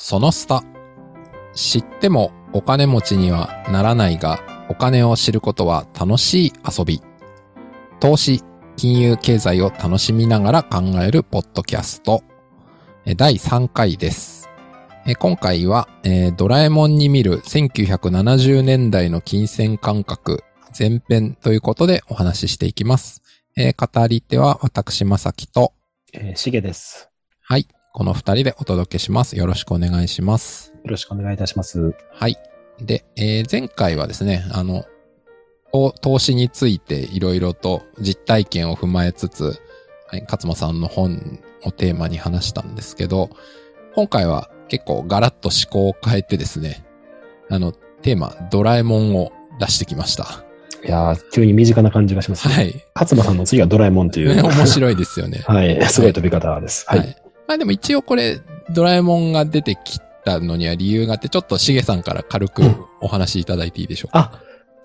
そのスタ。知ってもお金持ちにはならないが、お金を知ることは楽しい遊び。投資、金融経済を楽しみながら考えるポッドキャスト。え第3回です。え今回は、えードラえもんに見る1970年代の金銭感覚前編ということでお話ししていきます。えー語り手は私、まさきと、えー、しげです。はい、この二人でお届けします。よろしくお願いします。よろしくお願いいたします。はい。で、えー前回はですね、あの、お投資についていろいろと実体験を踏まえつつ、はい、勝間さんの本をテーマに話したんですけど、今回は結構ガラッと思考を変えてですね、あの、テーマ、ドラえもんを出してきました。いやー、急に身近な感じがしますね。はい。勝間さんの次はドラえもんという。ね面白いですよね。はい。すごい飛び方です。は。はいい。まあでも一応これ、ドラえもんが出てきたのには理由があって、ちょっとしげさんから軽くお話しいただいていいでしょうか？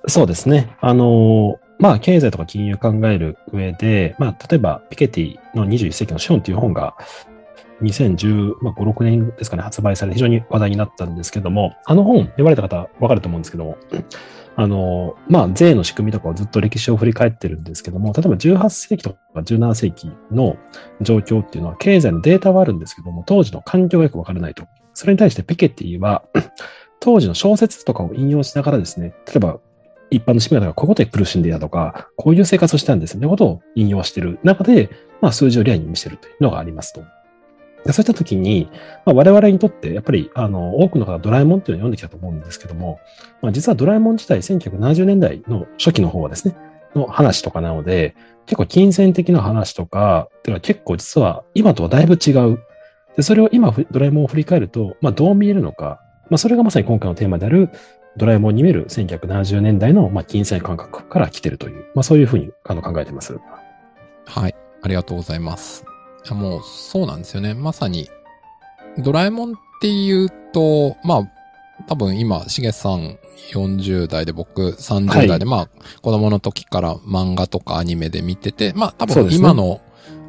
あ、そうですね。あのーまあ、経済とか金融を考える上で、まあ、例えば、ピケティの21世紀の資本という本が、2015、まあ、5 6年ですかね、発売されて非常に話題になったんですけども、あの本、読まれた方わかると思うんですけども、あのまあ、税の仕組みとかをずっと歴史を振り返ってるんですけども、例えば18世紀とか17世紀の状況っていうのは、経済のデータはあるんですけども、当時の環境がよくわからないと。それに対してピケティは、当時の小説とかを引用しながらですね、例えば一般の市民がこういうことで苦しんでいたとか、こういう生活をしたんですよね、ことを引用している中で、まあ数字を例に見せるというのがありますと。そういった時に、まあ、我々にとって、やっぱり、あの、多くの方がドラえもんっていうのを読んできたと思うんですけども、まあ、実はドラえもん自体、1970年代の初期の方はですね、の話とかなので、結構金銭的な話とか、てか結構実は今とはだいぶ違う。で、それを今、ドラえもんを振り返ると、まあ、どう見えるのか、まあ、それがまさに今回のテーマである、ドラえもんに見える1970年代の、まあ、金銭感覚から来てるという、まあ、そういうふうにあの考えてます。はい。ありがとうございます。もう、そうなんですよね。まさに、ドラえもんっていうと、まあ、多分今、しげさん40代で僕30代で、まあ、子供の時から漫画とかアニメで見てて、まあ、多分今の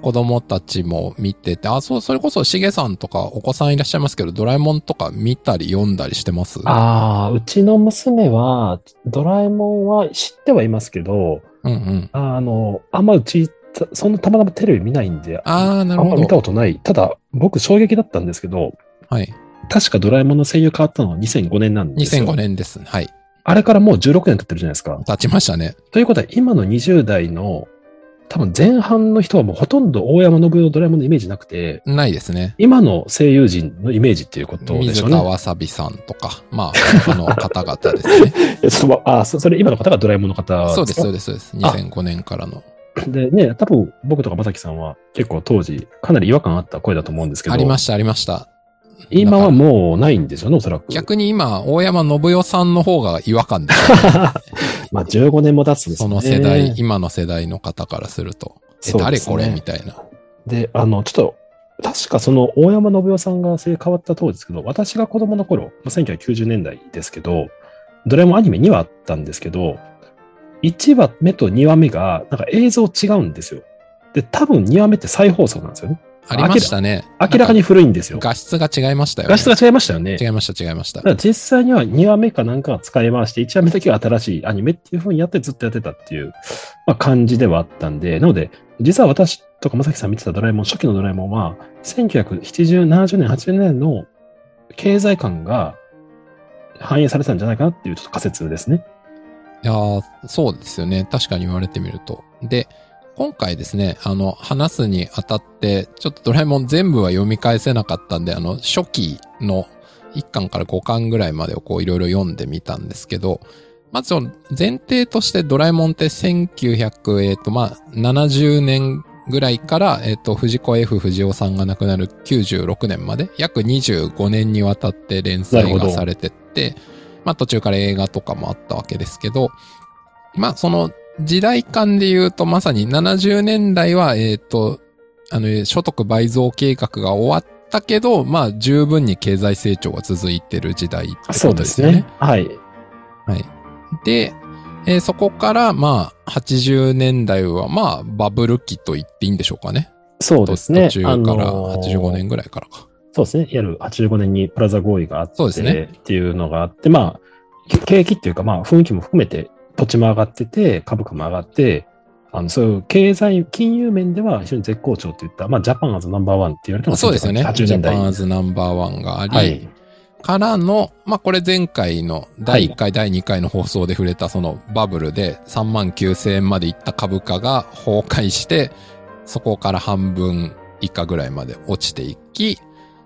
子供たちも見てて、あ、そう、それこそしげさんとかお子さんいらっしゃいますけど、ドラえもんとか見たり読んだりしてます？ああ、うちの娘は、ドラえもんは知ってはいますけど、うんうん。あの、あんまうち、たそんなたまたまテレビ見ないんで、ああ、なるほあんま見たど。ことない。ただ、僕衝撃だったんですけど、はい。確かドラえもんの声優変わったのは2005年なんですよ。2005年です。はい。あれからもう16年経ってるじゃないですか。経ちましたね。ということは、今の20代の、多分前半の人はもうほとんど大山信代のドラえもんのイメージなくて、ないですね。今の声優陣のイメージっていうことでしょうね。水田わさびさんとか、まあ、他の方々ですね。えそのあそそれ今の方がドラえもんの方そうです、かそうです、そうです。2005年からの。でね、多分僕とかまさきさんは結構当時かなり違和感あった声だと思うんですけど、ありました、ありました。今はもうないんですよね、おそらく。逆に今、大山信代さんの方が違和感です、まあ15年も経つんですそね。の世代、今の世代の方からすると。え、誰これ？みたいな。で、あの、ちょっと、確かその大山信代さんが生変わった当時ですけど、私が子供の頃、まあ1990年代ですけど、ドラえもんアニメ2話あったんですけど、1話目と2話目が、なんか映像違うんですよ。で、多分2話目って再放送なんですよね。ありましたね。明らかに古いんですよ。画質が違いましたよね。画質が違いましたよね。違いました、違いましただか。ら実際には2話目かなんかは使い回して、1話目だけは新しいアニメっていう風にやってずっとやってたっていう、まあ、感じではあったんで、なので、実は私とかまさきさん見てたドラえもん、初期のドラえもんは、1970、70年、80年の経済感が反映されてたんじゃないかなっていうちょっと仮説ですね。いやーそうですよね。確かに言われてみると。で、今回ですね、あの、話すにあたって、ちょっとドラえもん全部は読み返せなかったんで、あの、初期の1巻から5巻ぐらいまでをこういろいろ読んでみたんですけど、まずその前提としてドラえもんって1900、えっ、と、まあ、70年ぐらいから、えっ、と、藤子 F 不二雄さんが亡くなる96年まで、約25年にわたって連載がされてって、まあ途中から映画とかもあったわけですけど、まあその時代感で言うとまさに70年代は、えっ、と、あの、所得倍増計画が終わったけど、まあ十分に経済成長が続いてる時代ってことですよね。。はい。はい。で、えーそこからまあ80年代はまあバブル期と言っていいんでしょうかね。そうですね。途中からあのー85年ぐらいからか。そうですね。いわゆる85年にプラザ合意があって、っていうのがあって、まあ、け景気っていうか、まあ、雰囲気も含めて土地も上がってて、株価も上がって、あの、そういう経済、金融面では非常に絶好調っていった、まあ、ジャパンアズナンバーワンって言われてもそうですよね。80ジャ年代。パンズナンバーワンがあり、はい。からの、まあ、これ前回の第1回、第2回の放送で触れたそのバブルで3万9000円までいった株価が崩壊して、そこから半分以下ぐらいまで落ちていき、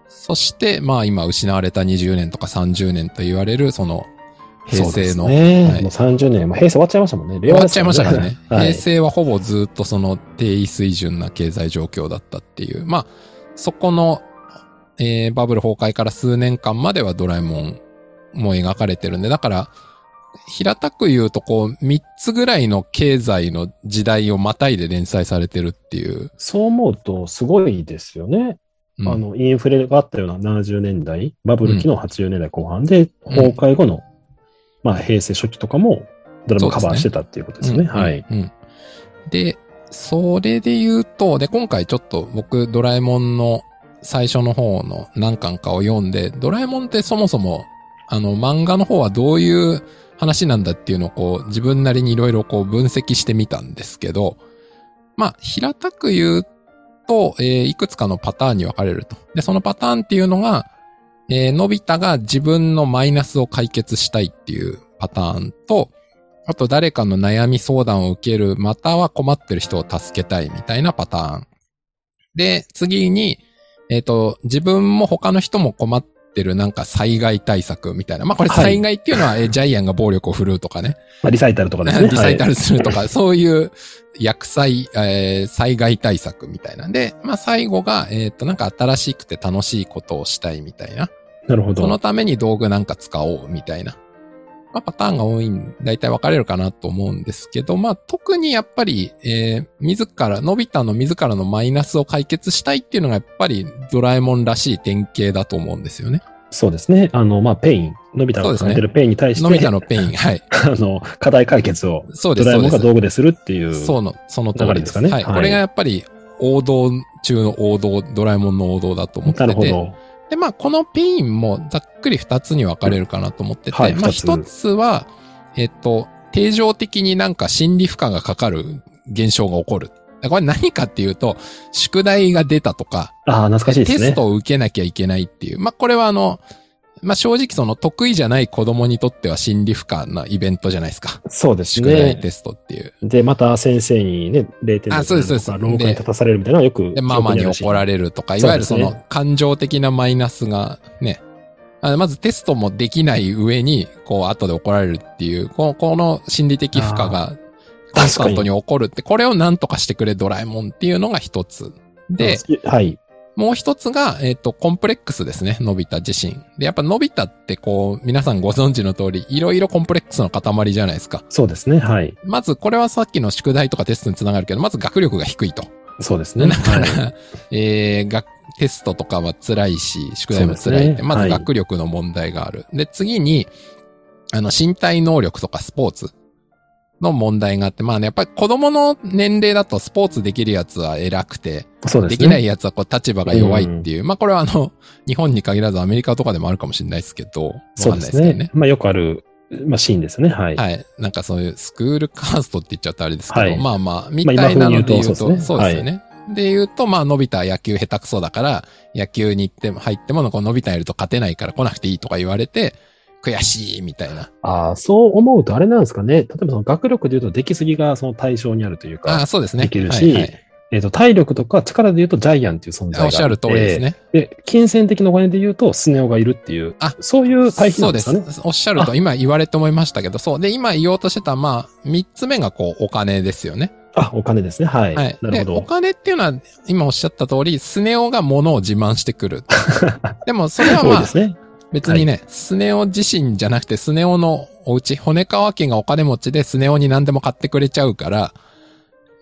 そして、まあ今失われた20年とか30年と言われる、その平成の、ね。はいもう30年、もう平成終わっちゃいましたもんね。令終わっちゃいましたからね。はい平成はほぼずっとその低位水準な経済状況だったっていう。まあ、そこの、えーバブル崩壊から数年間まではドラえもんも描かれてるんで、だから、平たく言うとこう、三つぐらいの経済の時代をまたいで連載されてるっていう。そう思うと、すごいですよね。うん。あの、インフレがあったような70年代、バブル期の80年代後半で、うん。崩壊後の、まあ、平成初期とかも、ドラマカバーしてたっていうことですね。うんはい。うんうん。で、それで言うと、で、今回ちょっと僕、ドラえもんの最初の方の何巻かを読んで、ドラえもんってそもそも、あの、漫画の方はどういう話なんだっていうのをこう、自分なりにいろいろこう分析してみたんですけど、まあ、平たく言うと、えーいくつかのパターンに分かれると。で、そのパターンっていうのが、えーのび太が自分のマイナスを解決したいっていうパターンと、あと誰かの悩み相談を受ける、または困ってる人を助けたいみたいなパターン。で、次に、えっ、と、自分も他の人も困ってるなんか災害対策みたいな。まあこれはい災害っていうのは、えージャイアンが暴力を振るうとかね。まあ、リサイタルとかですね。リサイタル。ルするとか、そういう薬剤、えー災害対策みたいなんで、まあ最後が、えっ、と、なんか新しくて楽しいことをしたいみたいな。なるほど。そのために道具なんか使おうみたいな。まあ、パターンが多いん、だいたい分かれるかなと思うんですけど、まあ、特にやっぱり、えー、自ら、のび太の自らのマイナスを解決したいっていうのがやっぱりドラえもんらしい典型だと思うんですよね。そうですね。あの、まあ、ペイン、のび太が抱えてるペインに対して、のび太のペイン、はい。あの、課題解決をそうです、ドラえもんが。道具でするっていう。そうの、その通りです。かねはいこれがやっぱり王道中の王道、ドラえもんの王道だと思ってて。なるほど。で、まあ、このペインもざっくり二つに分かれるかなと思ってて、まあ、はい二つ一つは、えっと、定常的になんか心理負荷がかかる現象が起こる。これ何かっていうと、宿題が出たとか、ああ、懐かしいですね。テストを受けなきゃいけないっていう。まあ、これはあの、まあ、正直その得意じゃない子供にとっては心理負荷なイベントじゃないですか。そうです宿題ね。テストっていう。で、また先生にね、0点あそうですそうです廊下に立たされるみたいなのはよく。で、ママに怒られれるとか、いわゆるその感情的なマイナスがね、あまずテストもできない上に、こう、後で怒られるっていう、この、この心理的負荷が、コンスタントに起こるって、これを何とかしてくれドラえもんっていうのが一つ。で、はい。もう一つが、えっ、と、コンプレックスですね、のび太自身。で、やっぱのび太ってこう、皆さんご存知の通り、いろいろコンプレックスの塊じゃないですか。そうですね。はい。まず、これはさっきの宿題とかテストにつながるけど、まず学力が低いと。そうですね。だから、はいえー、学、テストとかは辛いし、宿題も辛いって、ねはいまず学力の問題がある。で、次に、あの、身体能力とかスポーツの問題があって、まあね、やっぱり子供の年齢だとスポーツできるやつは偉くて、ですね。できないやつはこう立場が弱いっていう、まあこれはあの、日本に限らずアメリカとかでもあるかもしれないですけど、そうですすけどね。。まあよくある、まあシーンですね。はい。はい。なんかそういうスクールカーストって言っちゃったらあれですけど、はいまあまあ、みたいなので言うと、そうですねそうですよね。で言うと、まあ、のび太は野球下手くそだから、野球に行っても、入っても、こう、のび太いると勝てないから来なくていいとか言われて、悔しい、みたいな。ああ、そう思うとあれなんですかね。例えばその学力で言うと出来すぎがその対象にあるというああ、か、そうですね。できるしはいはいえっ、と、体力とか力で言うとジャイアンっていう存在があ。おっしゃる通りですね。で、金銭的なお金で言うとスネ夫がいるっていう、あそういう対比なそうんでですかね。す。おっしゃると、今言われて思いましたけど、そう。で、今言おうとしてた、まあ、三つ目がこう、お金ですよね。あ、お金ですね。はい。はい。で、なるほど。お金っていうのは、今おっしゃった通り、スネ夫が物を自慢してくる。でも、それはまあ、ですね。別にね、スネ夫自身じゃなくて、スネ夫のお家、骨川家がお金持ちでスネ夫に何でも買ってくれちゃうから、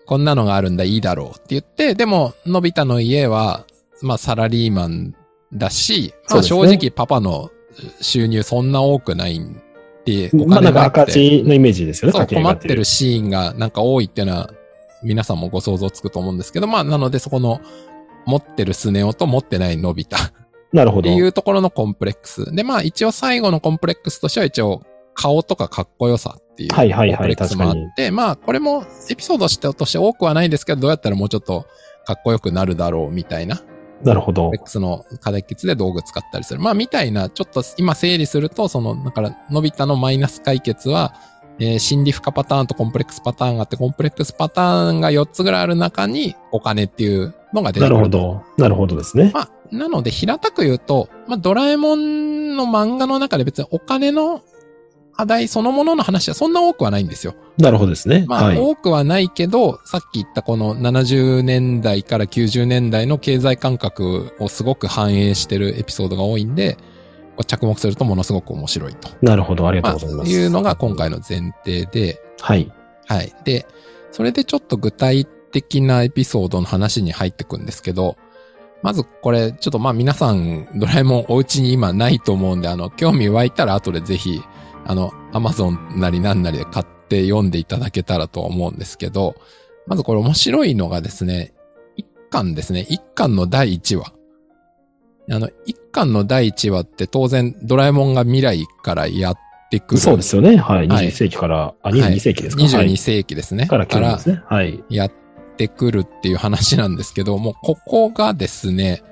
こんなのがあるんだ、いいだろうって言って、でも、のび太の家は、まあ、サラリーマンだし、まあ、正直パパの収入そんな多くないんで、お金がなくて。赤字のイメージですよね。困ってるシーンがなんか多いっていうのは、皆さんもご想像つくと思うんですけど、まあ、なのでそこの、持ってるスネ夫と持ってないのび太なるほど。っていうところのコンプレックス。で、まあ一応最後のコンプレックスとしては一応顔とかかっこよさっていうコンプはいはいはいレックスもあって、まあこれもエピソードとしてとして多くはないですけど、どうやったらもうちょっとかっこよくなるだろうみたいな、なるほど。X の課題決で道具使ったりする。まあみたいな、ちょっと今整理すると、その、だから、のび太のマイナス解決は、えー心理負荷パターンとコンプレックスパターンがあって、コンプレックスパターンが4つぐらいある中にお金っていうのが出てなくる。るほど。なるほどですね。まあ、なので平たく言うと、まあ、ドラえもんの漫画の中で別にお金の課題そのものの話はそんな多くはないんですよ。なるほどですね。まあ、はい。多くはないけど、さっき言ったこの70年代から90年代の経済感覚をすごく反映してるエピソードが多いんで、着目するとものすごく面白いと。なるほど。ありがまあ、とうございます。いうのが今回の前提で、はい。はい。で、それでちょっと具体的なエピソードの話に入ってくんですけど、まずこれ、ちょっとまあ皆さん、ドラえもんお家に今ないと思うんで、あの、興味湧いたら後でぜひ、あの、アマゾンなりなんなりで買って読んでいただけたらと思うんですけど、まずこれ面白いのがですね、一巻ですね、一巻の第一話。あの、一巻の第一話って当然ドラえもんが未来からやってくる。そうですよね。はい。はい21世紀から、あ、はい22世紀ですか。22世紀ですね。はいから来るんですね。はい。やってくるっていう話なんですけど、もうここがですね、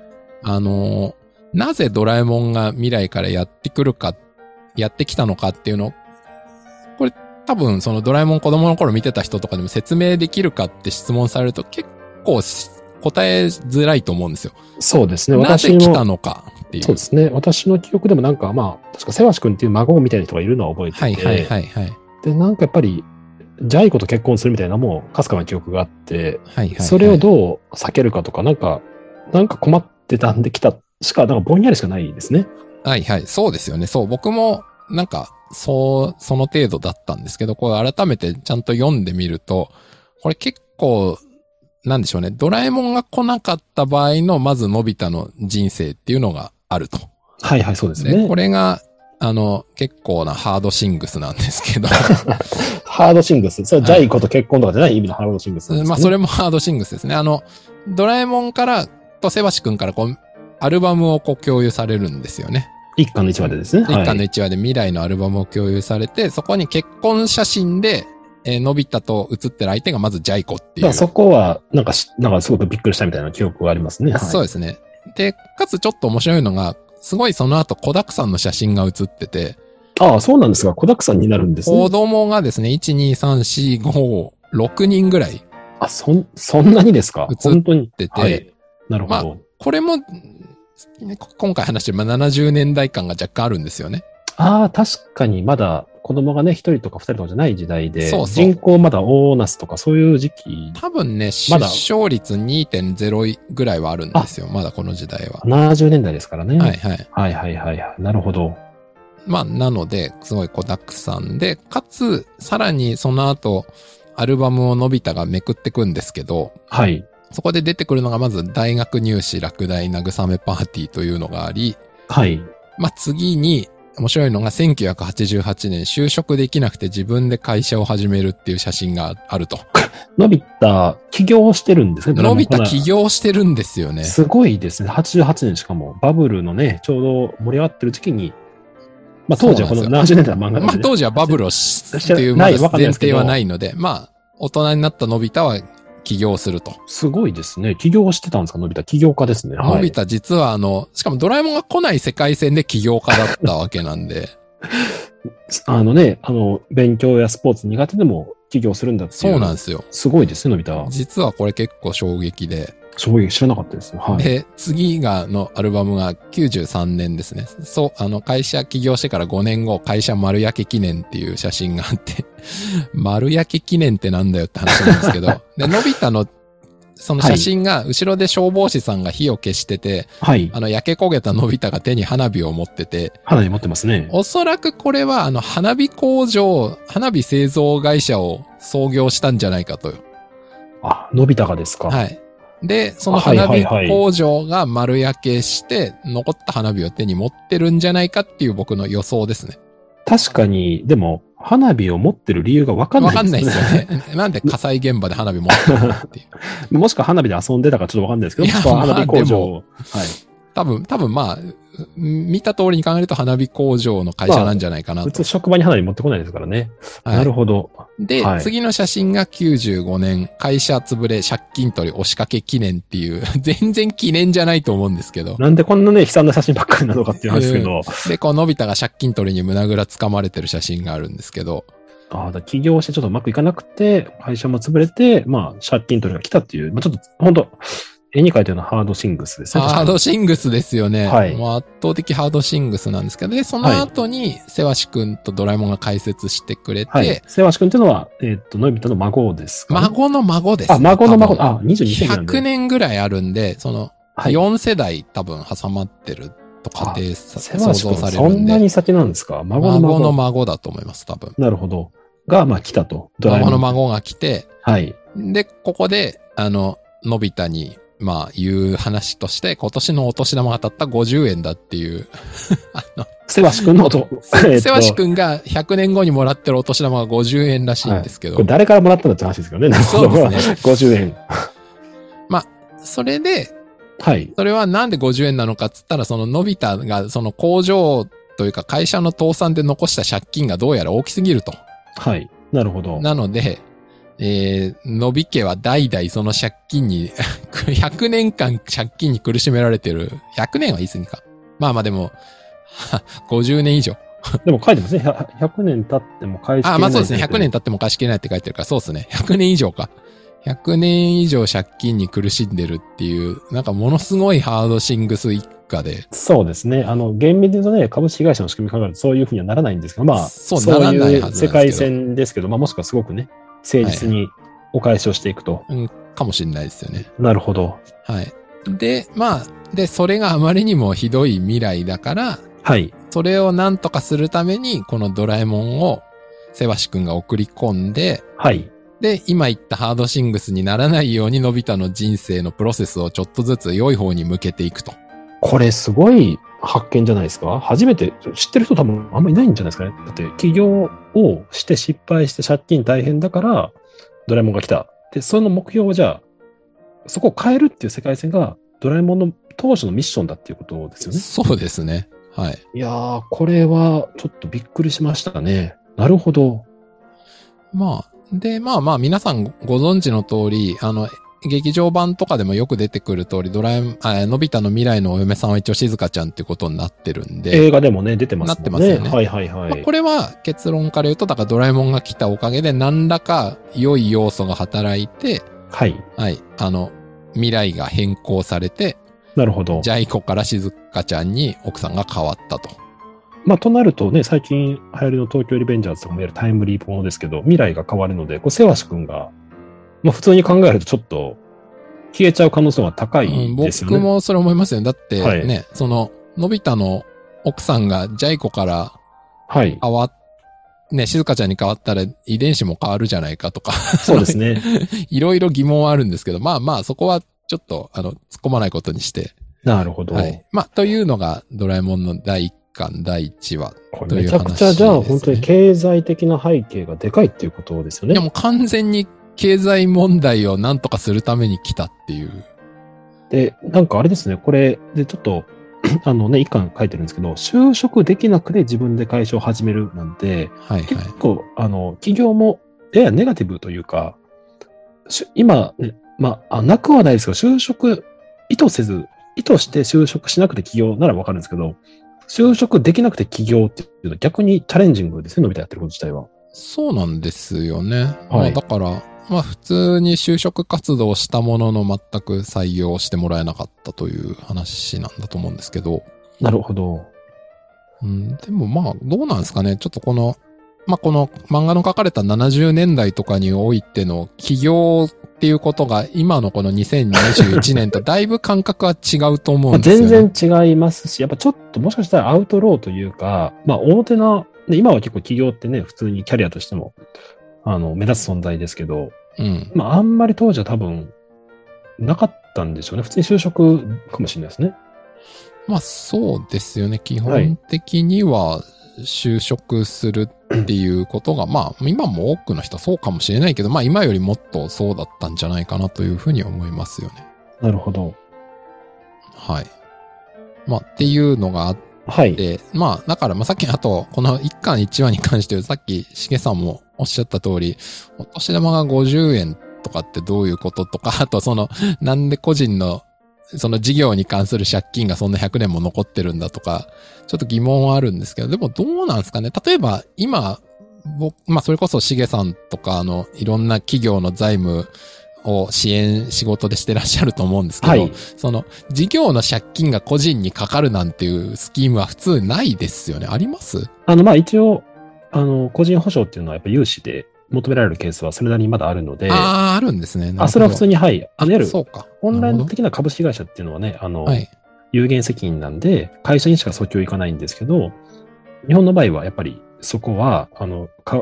あのーなぜドラえもんが未来からやってくるか、やってきたのかっていうのを、これ多分そのドラえもん子供の頃見てた人とかでも説明できるかって質問されると結構し答えづらいと思うんですよ。そうですね。なぜ来たのかっていう。そうですね。私の記憶でもなんか、まあ、確か、せわし君っていう孫みたいな人がいるのは覚えてて、はいはいはいはい。で、なんかやっぱり、ジャイ子と結婚するみたいなもう、かすかな記憶があって、はいはいはい。それをどう避けるかとか、なんか、なんか困ってたんで来たしか、なんかぼんやりしかないですね。はいはい。そうですよね。そう。僕も、なんか、そう、その程度だったんですけど、これ改めてちゃんと読んでみると、これ結構、なんでしょうね。ドラえもんが来なかった場合の、まずのび太の人生っていうのがあると。はいはい、そうですで、ねこ。れが、あの、結構なハードシングスなんですけど、ハードシングス。それはジャイ子と結婚とかじゃない意味のハードシングスね、まあそれもハードシングスですね。あの、ドラえもんから、とセバシ君からこう、アルバムをこう共有されるんですよね。一巻の一話でですね。一巻のはい。一話で未来のアルバムを共有されて、そこに結婚写真で、えーのび太と写ってる相手がまずジャイコっていう。そこは、なんかし、なんかすごくびっくりしたみたいな記憶がありますね。はい、そうですね。で、かつちょっと面白いのが、すごいその後子沢山の写真が写ってて、ああ、そうなんですが、子沢山になるんです子ね。供がですね、1、2、3、4、5、6人ぐらいあ、そん、そんなにですか？本当に。出て、はい。なるほまど。これも、今回話してる、まあ、70年代感が若干あるんですよね。ああ、確かにまだ子供がね、一人とか二人とかじゃない時代で、そうそう人口まだ大なすとかそういう時期、多分ね、出まだ生率2.0ぐらいはあるんですよ。まだこの時代は。70年代ですからね。はいはい。はいはいはいはい。なるほど。まあ、なので、すごい子沢山で、かつ、さらにその後、アルバムをのび太がめくってくんですけど、はい。そこで出てくるのがまず大学入試落第慰めパーティーというのがあり、はい。まあ次に面白いのが1988年就職できなくて自分で会社を始めるっていう写真があると。のび太、起業してるんですね。ドラのマこのび太起業してるんですよね。すごいですね。88年しかも、バブルのね、ちょうど盛り上がってる時期に、まあ当時はこのそうなん70年代の漫画まあ当時はバブルをししてっていう前提はないので、まあ大人になったのび太は起業すると。すごいですね。起業してたんですか、のび太？起業家ですね。はい。のび太実はあの、しかもドラえもんが来ない世界線で起業家だったわけなんで、あのね、あの、勉強やスポーツ苦手でも起業するんだっていう。そうなんですよ。すごいですね、のび太。実はこれ結構衝撃で、衝撃知らなかったです。はい。で、次が、のアルバムが93年ですね。そう、あの、会社起業してから5年後、会社丸焼け記念っていう写真があって、丸焼け記念ってなんだよって話なんですけど、で、のび太の、その写真が、後ろで消防士さんが火を消してて、はい。あの、焼け焦げたのび太が手に花火を持ってて、花火持ってますね。おそらくこれは、あの、花火工場、花火製造会社を創業したんじゃないかと。あ、のび太がですか。はい。で、その花火工場が丸焼けして、残った花火を手に持ってるんじゃないかっていう僕の予想ですね。確かに、でも、花火を持ってる理由がわかんなわかんいですね。ないですよね。なんで火災現場で花火持ってるっていう。もしくは花火で遊んでたかちょっとわかんないですけど、いや花火工場まあを、はい。多分、多分まあ、見た通りに考えると花火工場の会社なんじゃないかなと。普通職場に花火持ってこないですからね。はいなるほど。で、はい次の写真が95年、会社潰れ借金取り押しかけ記念っていう、全然記念じゃないと思うんですけど。なんでこんなね、悲惨な写真ばっかりなのかっていう話ですけど、で、こう、のび太が借金取りに胸ぐらつかまれてる写真があるんですけど、ああ、だ起業してちょっとうまくいかなくて、会社も潰れて、まあ、借金取りが来たっていう、まあちょっと、本当絵に描いたようなハードシングスですね。ハードシングスですよね。はいもう圧倒的ハードシングスなんですけど、で、その後に、せわしくんとドラえもんが解説してくれて、はい。瀬橋君っていうのは、えーっと、のび太の孫ですかね、孫の孫です、あ、孫の孫、あ、22世紀なんで。100年ぐらいあるんで、その、はい。4世代多分挟まってると仮定されるんで、んなに先なんですか？孫の孫。孫の孫だと思います、多分。なるほど。が、まあ来たと。ドラえもん。孫の孫が来て、はい。で、ここで、あの、のび太に、まあ、言う話として、今年のお年玉が当たった50円だっていう、あの、瀬橋君の音。えーっとせわしくんが100年後にもらってるお年玉が50円らしいんですけど、これ誰からもらったんだって話ですけどね。そうですね 50円。それで、はい。それはなんで50円なのかっつったら、そののび太がその工場というか会社の倒産で残した借金がどうやら大きすぎると。はい。なるほど。なので、えー、のび家は代々その借金に、100年間借金に苦しめられてる。100年は言い過ぎか。まあまあでも、は50年以上。でも書いてますね。100 100年経っても返しきれない。あ、まあそうですね。100年経っても返しきれないって書いてるから、そうですね。100年以上か。100年以上借金に苦しんでるっていう、なんかものすごいハードシングス一家で。そうですね。あの、厳密に言うとね、株式会社の仕組み考えるとそういうふうにはならないんですけど、まあ、そうそうならないう世界線ですけど、まあもしくはすごくね、誠実にお返しをしていくと。かもしれないですよね。なるほど。はい。で、まあ、で、それがあまりにもひどい未来だから、はい。それを何とかするために、このドラえもんを、セバシ君が送り込んで、はい。で、今言ったハードシングスにならないように、のび太の人生のプロセスをちょっとずつ良い方に向けていくと。これすごい発見じゃないですか？初めて知ってる人多分あんまりいないんじゃないですかね？だって起業をして失敗して借金大変だからドラえもんが来た。で、その目標をじゃあ、そこを変えるっていう世界線がドラえもんの当初のミッションだっていうことですよね？そうですね。はい。いやー、これはちょっとびっくりしましたね。なるほど。まあ、で、まあまあ皆さんご存知の通り、あの、劇場版とかでもよく出てくる通り、ドラえもん、あのび太の未来のお嫁さんは一応静香ちゃんっていうことになってるんで、映画でもね、出てますね。なってますよねはいはいはい。まあこれは結論から言うと、だからドラえもんが来たおかげで何らか良い要素が働いて、はい。はい、あの、未来が変更されて、なるほど。ジャイ子から静香ちゃんに奥さんが変わったと。まあ、となるとね、最近流行りの東京リベンジャーズとかもやるタイムリープものですけど、未来が変わるので、こう、セワシ君が、まあ、普通に考えるとちょっと、消えちゃう可能性は高いうんですよね。僕もそれ思いますよ。だってはいね、その、のび太の奥さんがジャイ子からはい。変わっ、ね、静香ちゃんに変わったら遺伝子も変わるじゃないかとか、そうですね。いろいろ疑問はあるんですけど、まあまあそこはちょっと、あの、突っ込まないことにして、なるほど。はい。まあ、というのがドラえもんの第1巻、第1話。こというれめちゃくちゃ、じゃあ本当に経済的な背景がでかいっていうことですよね。いやもう完全に経済問題を何とかするために来たっていう。で、なんかあれですね、これでちょっと、あのね、一巻書いてるんですけど、就職できなくて自分で会社を始めるなんて、はいはい。結構、あの、企業もややネガティブというか、し今、ね、まあ、あなくはないですけど、就職、意図せず、意図して就職しなくて起業ならわかるんですけど、就職できなくて起業っていうのは逆にチャレンジングですね、伸びたやってること自体は。そうなんですよね。はいまあだから、まあ普通に就職活動したものの全く採用してもらえなかったという話なんだと思うんですけど。なるほど。うん、でもまあどうなんですかね。ちょっとこの、まあこの漫画の書かれた70年代とかにおいての起業っていうことが今のこの2021年とだいぶ感覚は違うと思うまあんですよね。全然違いますし、やっぱちょっともしかしたらアウトローというか、まあ大手な、で今は結構企業ってね、普通にキャリアとしても、あの、目立つ存在ですけど、うん。まああんまり当時は多分、なかったんでしょうね。普通に就職かもしれないですね。まあそうですよね。基本的には就職するっていうことが、まあ今も多くの人はそうかもしれないけど、まあ今よりもっとそうだったんじゃないかなというふうに思いますよね。なるほど。はい。まあ、っていうのがあっはい。て、まあ、だから、まあ、さっき、あと、この1巻1話に関して、さっき、しげさんもおっしゃった通り、お年玉が50円とかってどういうこととか、あと、その、なんで個人の、その事業に関する借金がそんな100年も残ってるんだとか、ちょっと疑問はあるんですけど、でもどうなんですかね？例えば、今、僕、まあ、それこそしげさんとか、あの、いろんな企業の財務を支援、仕事でしてらっしゃると思うんですけど、はい。その、事業の借金が個人にかかるなんていうスキームは普通ないですよね。あります？あの、まあ一応、あの、個人保証っていうのはやっぱ融資で求められるケースはそれなりにまだあるので、あああ、あるんですね。なるほどそれは普通に、はい。あの、いわゆるそうか。本来なるほ的な株式会社っていうのはね、あの、どはい。有限責任なんで、会社にしか訴求いかないんですけど、日本の場合はやっぱりそこは、あの、か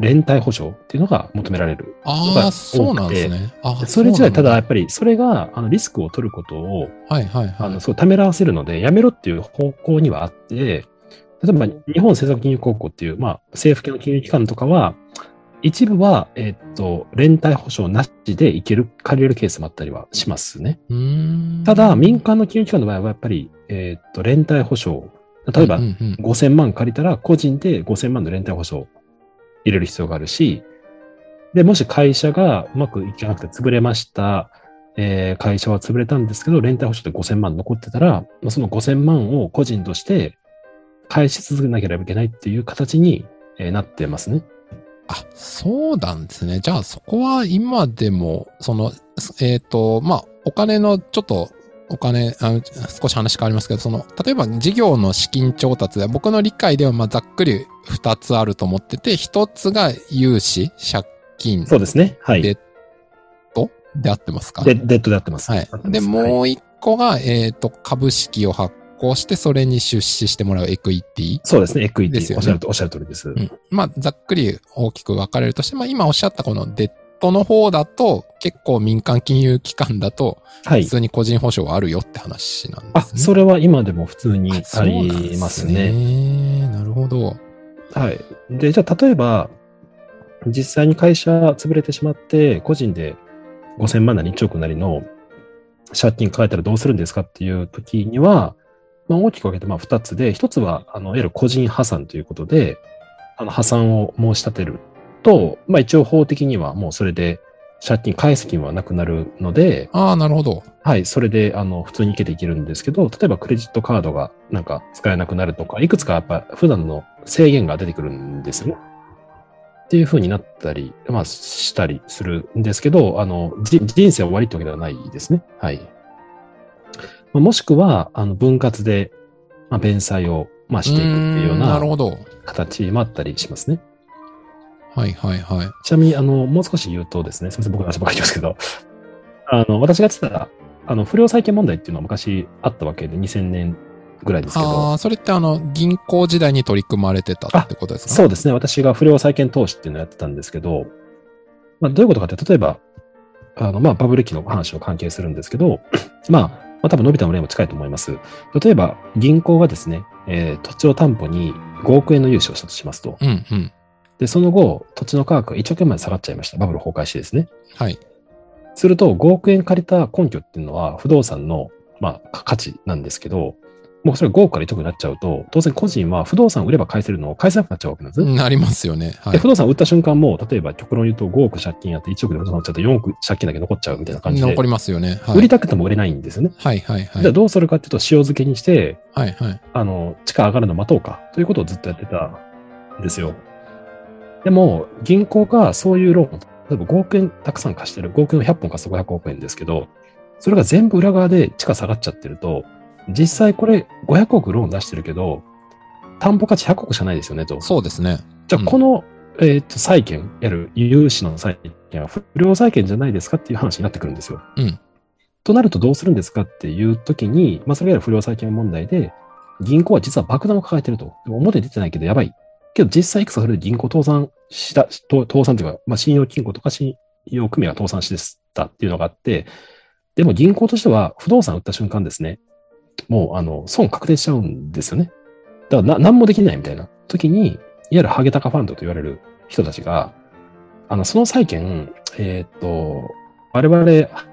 連帯保証っていうのが求められる。ああ、が多くてそうなんですね。それ自体、ただやっぱぱりそれが、あの、リスクを取ることを、はいはいはい。あの、そう、ためらわせるので、やめろっていう方向にはあって、例えば、日本政策金融高校っていう、まあ、政府系の金融機関とかは、一部は、えっと、連帯保証なしでいける、借りれるケースもあったりはしますね。ただ、民間の金融機関の場合は、やっぱり、えっと、連帯保証。例えばうん、うんうん5000万借りたら、個人で5000万の連帯保証入れる必要があるし、で、もし会社がうまくいかなくて潰れました、えー会社は潰れたんですけど、連帯保証で5000万残ってたら、その5000万を個人として返し続けなければいけないっていう形に、えーなってますね。あ、そうなんですね。じゃあそこは今でも、その、えっ、と、まあ、お金のちょっと、お金あ、少し話変わりますけど、その、例えば事業の資金調達で、僕の理解では、まあ、ざっくり二つあると思ってて、一つが融資、借金、そうですね。はい。でとで合ってますか？で、デッドでやってます。はいで、はいもう一個が、えっ、と、株式を発行して、それに出資してもらうエクイティ。そうですね。エクイティ。ですよねおっしゃるとおっしゃる通りです。うん。まあ、ざっくり大きく分かれるとして、まあ、今おっしゃったこのデッドの方だと、結構民間金融機関だと、はい普。通に個人保証はあるよって話なんであ、すね。それは今でも普通にありますね。ね。なるほど。はい。で、じゃあ、例えば、実際に会社潰れてしまって、個人で5000万なり1億なりの借金抱えたらどうするんですかっていう時には、まあ、大きく分けてまあ2つで、1つは、あの、いわゆる個人破産ということで、あの、破産を申し立てると、まあ、一応法的にはもうそれで借金返す金はなくなるので、ああ、なるほど。はい、それで、あの、普通に行けていけるんですけど、例えばクレジットカードがなんか使えなくなるとか、いくつかやっぱ普段の制限が出てくるんですよね。っていう風になったり、まあ、したりするんですけど、あの、じ人生は終わりってわけではないですね。はい。まあもしくは、あの、分割で、まあ、弁済を、まあ、していくっていうようななるほど。形もあったりしますね。はいはいはい。ちなみに、あの、もう少し言うとですね、すみません、僕の話ばっかりますけど、あの、私がやってた、あの、不良債権問題っていうのは昔あったわけで、2000年ぐらいですけあど、あ、それってあの、銀行時代に取り組まれてたってことですか？そうですね、私が不良債権投資っていうのをやってたんですけど、まあ、どういうことかって、例えば、あの、まあ、バブル期の話を関係するんですけど、まあ、まあ、多分、のび太の例も近いと思います。例えば、銀行がですね、えー土地を担保に5億円の融資をしたとしますと。うんうん。で、その後、土地の価格が1億円まで下がっちゃいました。バブル崩壊してですね。はい。すると、5億円借りた根拠っていうのは、不動産の、まあ、か価値なんですけど、もうそれ5億から1億になっちゃうと、当然個人は不動産を売れば返せるのを返せなくなっちゃうわけなんですね。なりますよね。はで、い不。動産売った瞬間も、例えば極論言うと5億借金やって1億で不動産売っちゃうと4億借金だけ残っちゃうみたいな感じで残、りますよね。はい。売りたくても売れないんですよね。はいはいはい。じゃあどうするかっていうと、塩漬けにして、はいはい。あの、地価上がるのを待とうか、ということをずっとやってたんですよ。でも、銀行がそういうローン、例えば5億円たくさん貸してる、5億円を100本貸すと500億円ですけど、それが全部裏側で地価下がっちゃってると、実際これ500億ローン出してるけど、担保価値100億しかないですよねと。そうですね。じゃあこの、えっ、と、債券、やる融資の債券は不良債権じゃないですかっていう話になってくるんですよ。うん。となるとどうするんですかっていうときに、まあ、それが不良債権問題で、銀行は実は爆弾を抱えてると。表に出てないけどやばい。けど実際いくつかそれで銀行倒産した、倒産というか、まあ、信用金庫とか信用組合が倒産したっていうのがあって、でも銀行としては不動産売った瞬間ですね、もうあの、損確定しちゃうんですよね。だからな、何もできないみたいな時に、いわゆるハゲタカファンドと言われる人たちが、あの、その債券、えーっと、我々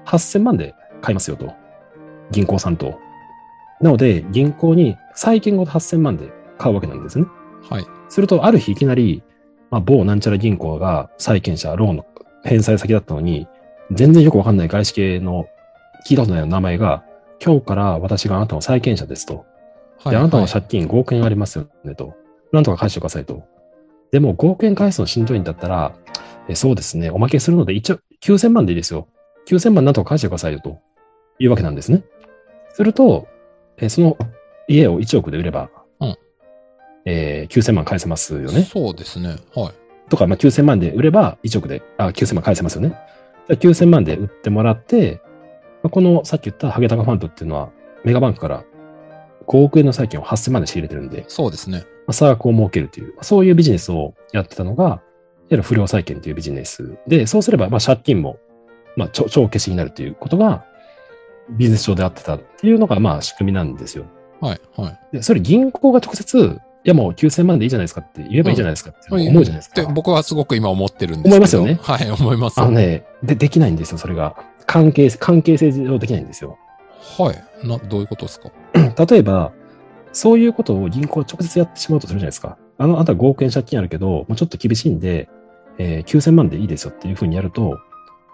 8000万で買いますよと。銀行さんと。なので、銀行に債券ごと8000万で買うわけなんですね。はい。すると、ある日いきなり、まあ、某なんちゃら銀行が債権者、ローンの返済先だったのに、全然よくわかんない外資系の聞いたことない名前が、今日から私があなたの債権者ですと。はい。で、あなたのはい借金5億円ありますよねと。なんとか返してくださいと。でも5億円返すのしんどいんだったら、えそうですね、おまけするので一応9000万でいいですよ。9000万なんとか返してくださいよというわけなんですね。すると、えその家を1億で売れば、うんえー9000万返せますよね。そうですね。はい。とか、まあ、9000万で売れば1億で、あ、9000万返せますよね。じゃあ9000万で売ってもらって、まあこのさっき言ったハゲタカファンドっていうのは、メガバンクから5億円の債券を8000万で仕入れてるんで、そうですね。まあ差額を設けるという、そういうビジネスをやってたのが、いわゆる不良債権というビジネスで、そうすれば、まあ、借金も、まあ、超超消しになるということが、ビジネス上であってたっていうのが、まあ、仕組みなんですよ。はい。はい。で、それ銀行が直接、いやもう9000万でいいじゃないですかって言えばいいじゃないですかって思うじゃないですか。って僕はすごく今思ってるんですけど。思いますよねはい、思います。あのね、で、できないんですよ、それが。関係、関係性上できないんですよ。はい。な、どういうことですか？例えば、そういうことを銀行が直接やってしまうとするじゃないですか。あの、あなた5億円借金あるけど、もうちょっと厳しいんで、えー9000万でいいですよっていうふうにやると、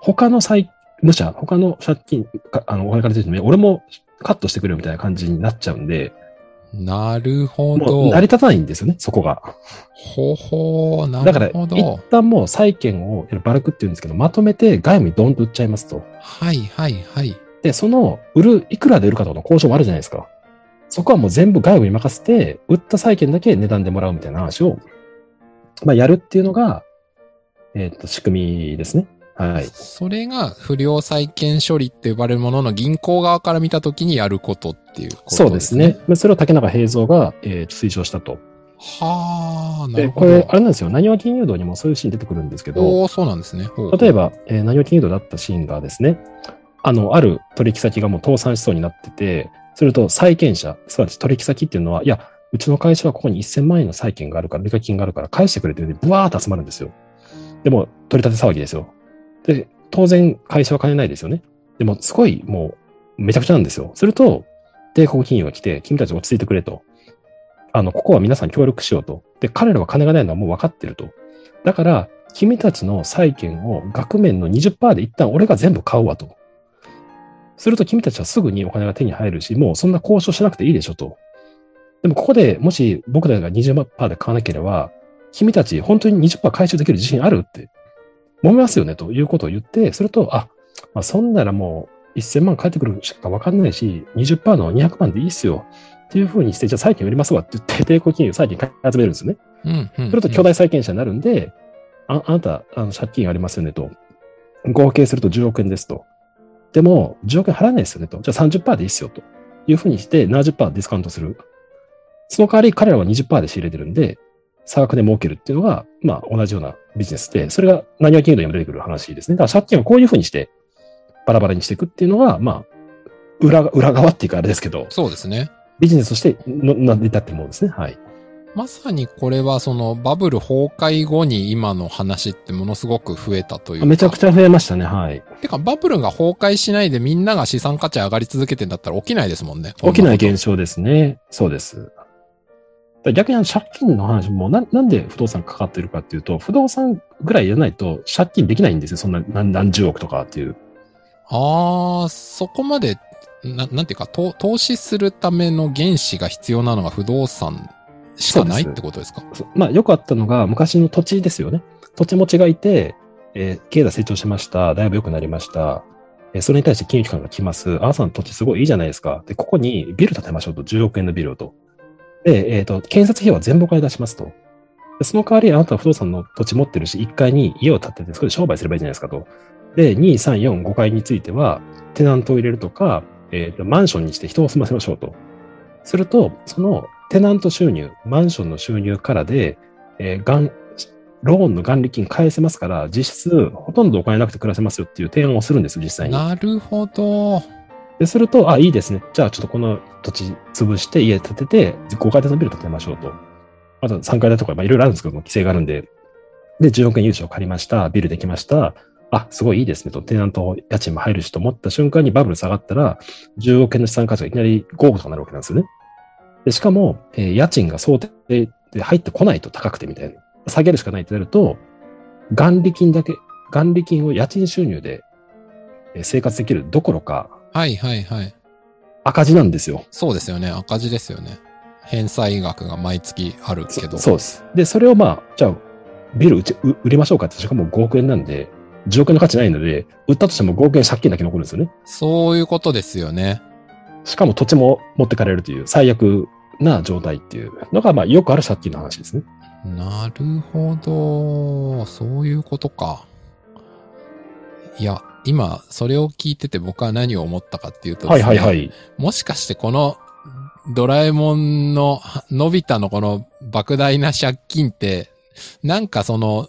他の債務者、他の借金、かあの、お金から出てるのに、俺もカットしてくれよみたいな感じになっちゃうんで、なるほど。成り立たないんですよね、そこが。ほほー、なだから、るほど。一旦もう債券を、バルクって言うんですけど、まとめて外務にドンと売っちゃいますと。はい、はい、はい。で、その、売る、いくらで売るかとかの交渉もあるじゃないですか。そこはもう全部外部に任せて、売った債券だけ値段でもらうみたいな話を、まあ、やるっていうのが、えっ、と、仕組みですね。はい。それが不良債権処理って呼ばれるものの銀行側から見たときにやることっていうことですね。そうですね。。まあそれを竹中平蔵が、えー推奨したと。はあ、なで、るほど。これ、あれなんですよ。何は金融道にもそういうシーン出てくるんですけど、おーそうなんですね。例えば、えー、何は金融道だったシーンがですね、あの、ある取引先がもう倒産しそうになってて、すると債権者、すなわち取引先っていうのは、いや、うちの会社はここに1000万円の債権があるから、利益金があるから返してくれてるんで、ブワーッと集まるんですよ。でも、取り立て騒ぎですよ。で、当然会社は金ないですよね。でも、すごいもう、めちゃくちゃなんですよ。すると、帝国金融が来て、君たち落ち着いてくれと。あの、ここは皆さん協力しようと。で、彼らは金がないのはもう分かってると。だから、君たちの債券を額面の20%で一旦俺が全部買うわと。すると君たちはすぐにお金が手に入るし、もうそんな交渉しなくていいでしょと。でもここでもし僕らが20%で買わなければ、君たち本当に20%回収できる自信あるって、揉めますよねということを言って、すると、あ、まあ、そんならもう1000万返ってくるしか分かんないし、20%の200万でいいっすよ。っていうふうにして、じゃあ債券売りますわって言って、帝国金融債券買い集めるんですね。うん、うん。すると巨大債権者になるんで、ああなた、あの借金ありますよねと。合計すると10億円ですと。でも、10億円払えないですよねと。じゃあ30%でいいっすよと。いうふうにして70%ディスカウントする。その代わり彼らは20%で仕入れてるんで、差額で儲けるっていうのが、まあ同じようなビジネスで、それが何は金融にも出てくる話ですね。だから借金をこういうふうにして、バラバラにしていくっていうのが、まあ、裏が、裏側っていうかあれですけど、そうですね。ビジネスとしての成り立ってるものですね。はい。まさにこれはそのバブル崩壊後に今の話ってものすごく増えたというか。めちゃくちゃ増えましたね。はい。てかバブルが崩壊しないでみんなが資産価値上がり続けてんだったら起きないですもんね。起きない現象ですね。そうです。逆に借金の話もな、なんで不動産かかってるかっていうと、不動産ぐらいやらないと借金できないんですよ。そんな何何十億とかっていう。とああ、そこまで、ななんていうか、投投資するための原資が必要なのが不動産しかないってことですか？そまあよくあったのが昔の土地ですよね。土地持ちがいて、えー経済成長しました。だいぶ良くなりました。えーそれに対して金融機関が来ます。あなたの土地すごいいいじゃないですか。で、ここにビル建てましょうと。10億円のビルをと。で、えっ、と、建設費用は全部お金出しますと。その代わりあなたは不動産の土地持ってるし、1階に家を建てて、そこで商売すればいいじゃないですかと。で、2、3、4、5階については、テナントを入れるとか、えっ、と、マンションにして人を住ませましょうと。すると、そのテナント収入、マンションの収入からで、えー、がん、ローンの元利金返せますから、実質ほとんどお金なくて暮らせますよっていう提案をするんです、実際に。なるほど。で、すると、あ、いいですね。じゃあちょっとこの土地潰して家建てて、5階建てのビル建てましょうと。あと3階建てとか、まあいろいろあるんですけど、規制があるんで。で、10億円融資を借りました。ビルできました。あ、すごいいいですねと、テナント家賃も入るしと思った瞬間にバブル下がったら、10億円の資産価値がいきなり5億とかなるわけなんですよね。で、しかも、えー家賃が想定で入ってこないと高くてみたいな。下げるしかないってなると、元利金だけ、元利金を家賃収入で生活できるどころかはいはいはい。赤字なんですよ。そうですよね。赤字ですよね。返済額が毎月あるけど。そうです。で、それをまあ、じゃあ、ビル売りましょうかって、しかも5億円なんで、10億円の価値ないので、売ったとしても5億円借金だけ残るんですよね。そういうことですよね。しかも土地も持ってかれるという最悪な状態っていうのが、まあ、よくある借金の話ですね。なるほど。そういうことか。いや、今、それを聞いてて僕は何を思ったかっていうとはいはいはい。もしかしてこのドラえもんののび太のこの莫大な借金って、なんかその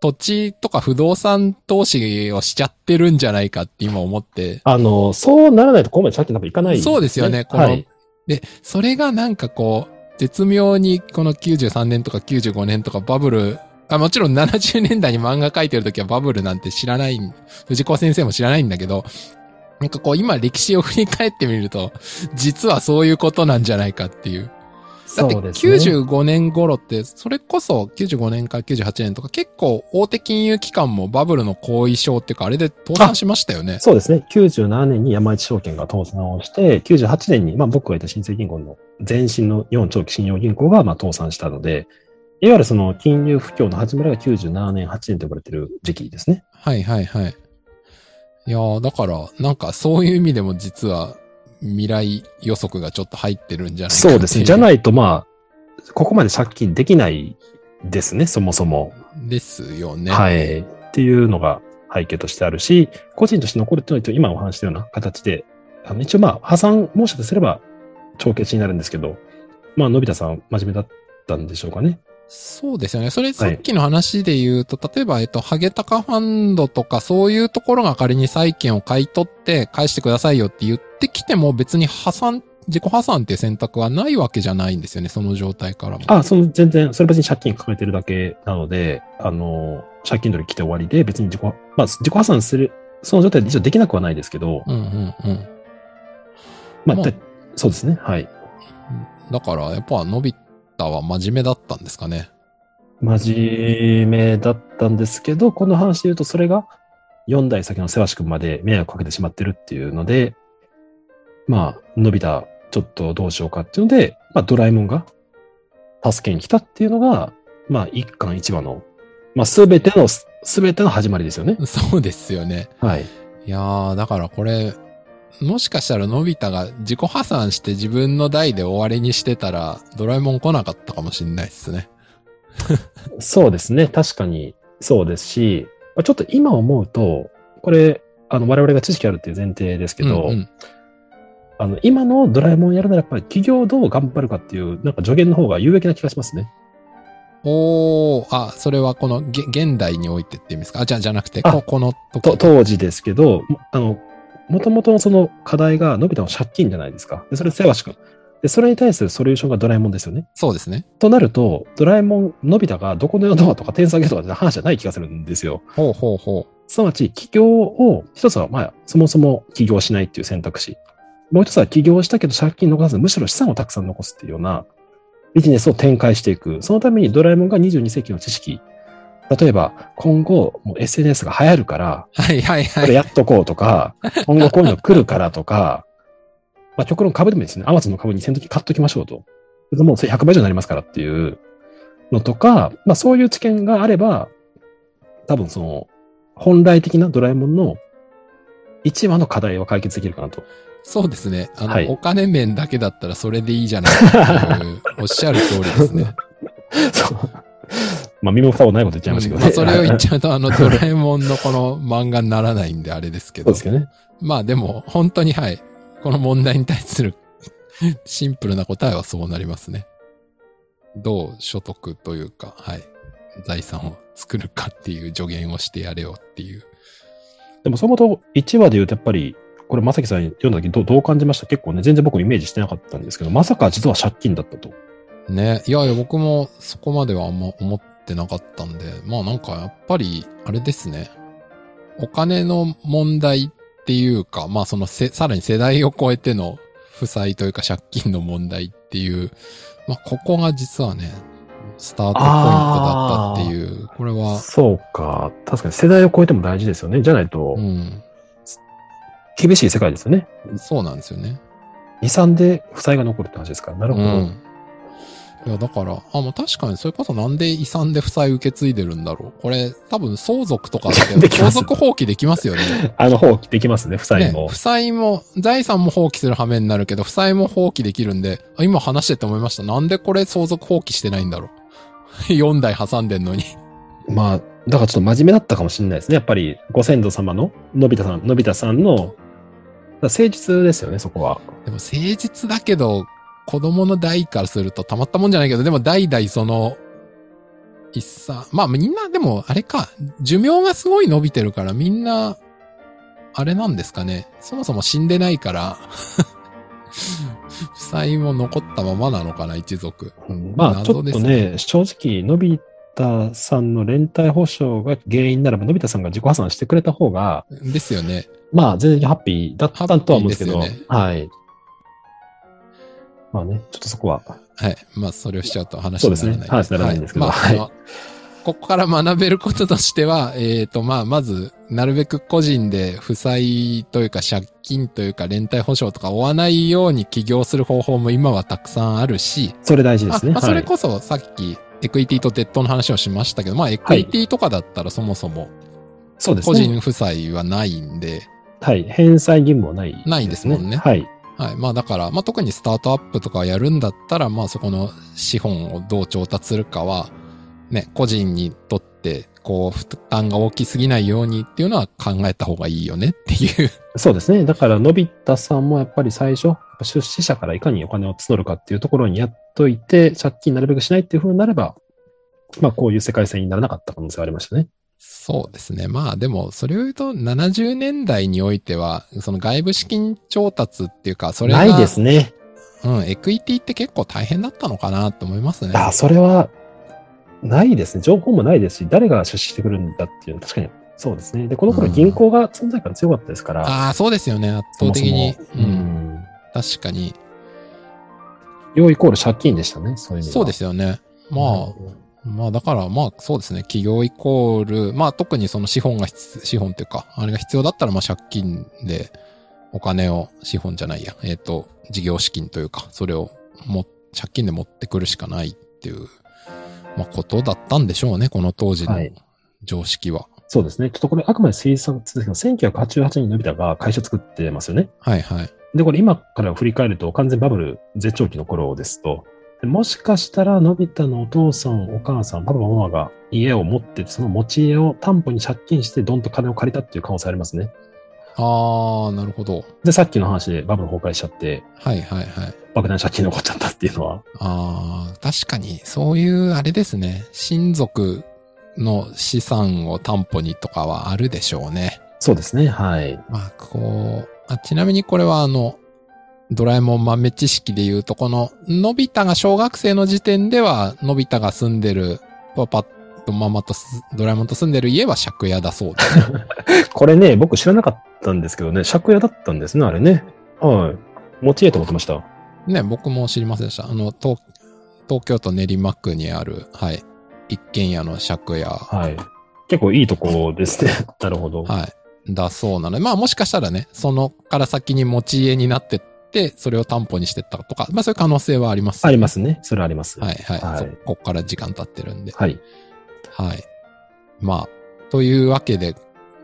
土地とか不動産投資をしちゃってるんじゃないかって今思って。あの、そうならないとここまで借金なんかいかない、そうですよねこのはい。で、それがなんかこう、絶妙にこの93年とか95年とかバブル、あもちろん70年代に漫画描いてる時はバブルなんて知らない、藤子先生も知らないんだけど、なんかこう今歴史を振り返ってみると、実はそういうことなんじゃないかっていう。だってそうですね。95年頃って、それこそ95年から98年とか結構大手金融機関もバブルの後遺症っていうかあれで倒産しましたよね。そうですね。97年に山一証券が倒産をして、98年に、まあ僕がいた新生銀行の前身の日本長期信用銀行がまあ倒産したので、いわゆるその金融不況の始まりが97年、8年と呼ばれている時期ですね。はいはいはい。いやーだから、なんかそういう意味でも実は未来予測がちょっと入ってるんじゃないかそうですね。じゃいないとまあ、ここまで借金できないですね、そもそも。う。ですよね。はい。っていうのが背景としてあるし、個人として残るっていうのは今お話したような形で、あの一応まあ破産申し立てすれば帳消しになるんですけど、まあ、のび太さん真面目だったんでしょうかね。そうですよね。それさっきの話で言うと、例えば、えっと、ハゲタカファンドとかそういうところが仮に債券を買い取って返してくださいよって言ってきても別に破産、自己破産っていう選択はないわけじゃないんですよね。その状態からも。あ、その全然、それ別に借金抱えてるだけなので、あの、借金取り来て終わりで、別に自己、まあ、自己破産する、その状態で一応できなくはないですけど、うんうんうん。まあ、まあでそうですね。はい。だから、やっぱ、のび太は真面目だったんですかね。真面目だったんですけど、この話で言うと、それが4代先の瀬橋くんまで迷惑かけてしまってるっていうので、まあ、のび太、ちょっとどうしようかっていうので、まあ、ドラえもんが助けに来たっていうのが、まあ、一巻一話の、まあ、すべての、すべての始まりですよね。そうですよね。はい。いやー、だからこれ、もしかしたらのび太が自己破産して自分の代で終わりにしてたら、ドラえもん来なかったかもしれないですね。そうですね。確かにそうですし、まあちょっと今思うと、これ、あの、我々が知識あるっていう前提ですけど、うんうんあの、今のドラえもんやるならやっぱり企業をどう頑張るかっていう、なんか助言の方が有益な気がしますね。おー、あ、それはこのげ現代においてって意味ですか？あ、じゃあ、じゃなくて、あここの時と当時ですけど、もあの、もともとのその課題がのび太の借金じゃないですか。で、それ瀬橋くん。で、それに対するソリューションがドラえもんですよね。そうですね。となると、ドラえもん、のび太がどこのドアとか天才ゲとかって話じゃない気がするんですよ。ほうほうほすなわち、起業を、一つは、まあ、そもそも起業しないっていう選択肢。もう一つは起業したけど借金残さず、むしろ資産をたくさん残すっていうようなビジネスを展開していく。そのためにドラえもんが22世紀の知識。例えば、今後、もう SNS が流行るから、う。はいはいこれはい。やっとこうとか、今後こういうの来るからとか、まあ、極論株でもいいですね。アマゾンの株2000時買っときましょうと。もうそれ100倍以上になりますからっていうのとか、まあそういう知見があれば、多分その、本来的なドラえもんの一話の課題を解決できるかなと。そうですね。あの、はいお金面だけだったらそれでいいじゃないかっていう、おっしゃる通りですね。そう。まあ身も蓋もないこと言っちゃいましたけどね。まあ、それを言っちゃうと、あの、ドラえもんのこの漫画にならないんであれですけどそうで。すけどね。まあでも、本当にはい。この問題に対する シンプルな答えはそうなりますね。どう所得というか、はい。財産を作るかっていう助言をしてやれよっていう。でもそもそも1話で言うとやっぱり、これまさきさん読んだ時どうどう感じました？結構ね、全然僕イメージしてなかったんですけど、まさか実は借金だったと。ね。いやいや、僕もそこまではあんま思ってなかったんで、まあなんかやっぱり、あれですね。お金の問題っていうか、まあそのせ、さらに世代を超えての負債というか借金の問題っていう、まあここが実はね、スタートポイントだったっていう、これは、そうか。確かに世代を超えても大事ですよね。じゃないとう、ん、厳しい世界ですよね。そうなんですよね。遺産で負債が残るって話ですから。なるほど。うん。いや、だから、あ、もう確かにそれこそなんで遺産で負債受け継いでるんだろう。これ、多分相続とかって 相続放棄できますよね。あの、放棄できますね、負債ねも。負債も、財産も放棄する羽目になるけど、負債も放棄できるんで、あ今話してて思いました。なんでこれ相続放棄してないんだろう。4代挟んでんのに。まあ、だからちょっと真面目だったかもしれないですね。やっぱり、ご先祖様の、のび太さん、のび太さんの、誠実ですよね、そこは。でも誠実だけど、子供の代からするとたまったもんじゃないけど、でも代々その、一さ、まあみんなでもあれか、寿命がすごい伸びてるからみんな、あれなんですかね。そもそも死んでないから、負債も残ったままなのかな、一族。うんまあ、ちょっとね、正直、のび太さんの連帯保証が原因ならば、のび太さんが自己破産してくれた方が、ですよね。まあ、全然ハッピーだったとは思うんですけど、ハッピーですよはい。まあね、ちょっとそこは、はい。まあ、それをしちゃうと話そうですにならない。ね話にならないんですけどはいまあ、はいここから学べることとしては、えっ、と、まあ、まず、なるべく個人で負債というか借金というか連帯保証とか負わないように起業する方法も今はたくさんあるし、それ大事ですね。あまあ、そはいれこそさっき、エクイティとデッドの話をしましたけど、まあ、エクイティとかだったらそもそも個そうですね。人負債はないんで、はい。返済義務もない、ないですもんねはい。はい。まあだから、まあ特にスタートアップとかやるんだったら、まあそこの資本をどう調達するかは、ね、個人にとって、こう、負担が大きすぎないようにっていうのは考えた方がいいよねっていう。そうですね。だから、のび太さんもやっぱり最初、出資者からいかにお金を募るかっていうところにやっといて、借金なるべくしないっていう風になれば、まあ、こういう世界線にならなかった可能性はありましたね。そうですね。まあでも、それを言うと、70年代においては、その外部資金調達っていうか、それが、ないですね。うん、エクイティって結構大変だったのかなと思いますね。あ、それは、ないですね。情報もないですし、誰が出資してくるんだっていうのは確かにそうですね。で、この頃うん銀行が存在感強かったですから。ああ、そうですよね。圧倒的に。そもそもう。うんん。確かに。要イコール借金でしたね。そういうそうですよね。まあ、まあだからまあそうですね。企業イコール、まあ特にその資本が必、資本っていうか、あれが必要だったらまあ借金でお金を、資本じゃないや、えっ、と、事業資金というか、それをも、借金で持ってくるしかないっていう、まあことだったんでしょうね。この当時のはい常識は。そうですね。ちょっとこれあくまで推測ですけど、1988年にのび太が会社作ってますよね。はいはい。で、これ今から振り返ると完全バブル絶頂期の頃ですと、でもしかしたらのび太のお父さん、お母さん、パパ、ママが家を持ってて、その持ち家を担保に借金してどんと金を借りたっていう可能性ありますね。ああ、なるほど。で、さっきの話でバブル崩壊しちゃって、はいはいはい。爆弾借金残っちゃったっていうのは、ああ、確かに、そういうあれですね。親族の資産を担保にとかはあるでしょうね。そうですね。はい。まあ、こう、あちなみにこれはあの、ドラえもん豆知識で言うと、この、のび太が小学生の時点では、のび太が住んでる、パパとママとすドラえもんと住んでる家は借家だそうですね。これね、僕知らなかったんですけどね、借家だったんですね、あれね。はい。持ち家と思ってました。ね、僕も知りませんでした。あの、東、東京都練馬区にある、はい、一軒家の借家。はい。結構いいとこですね。なるほど。はい。だそうなので、まあもしかしたらね、そのから先に持ち家になってって、それを担保にしてったとか、まあそういう可能性はあります、ありますね。それはあります。はいはい。はいそこっから時間経ってるんで。はい。はい。まあ、というわけで、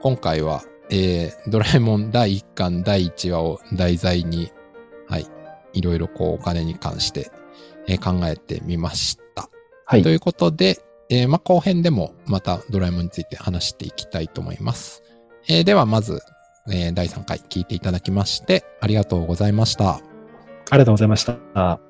今回は、えー、ドラえもん第1巻第1話を題材に、はい。いろいろこうお金に関して、えー考えてみました。はいと。いうことで、えーまあ、後編でもまたドラえもんについて話していきたいと思います。えーではまず、えー第3回聞いていただきましてありがとうございました。ありがとうございました。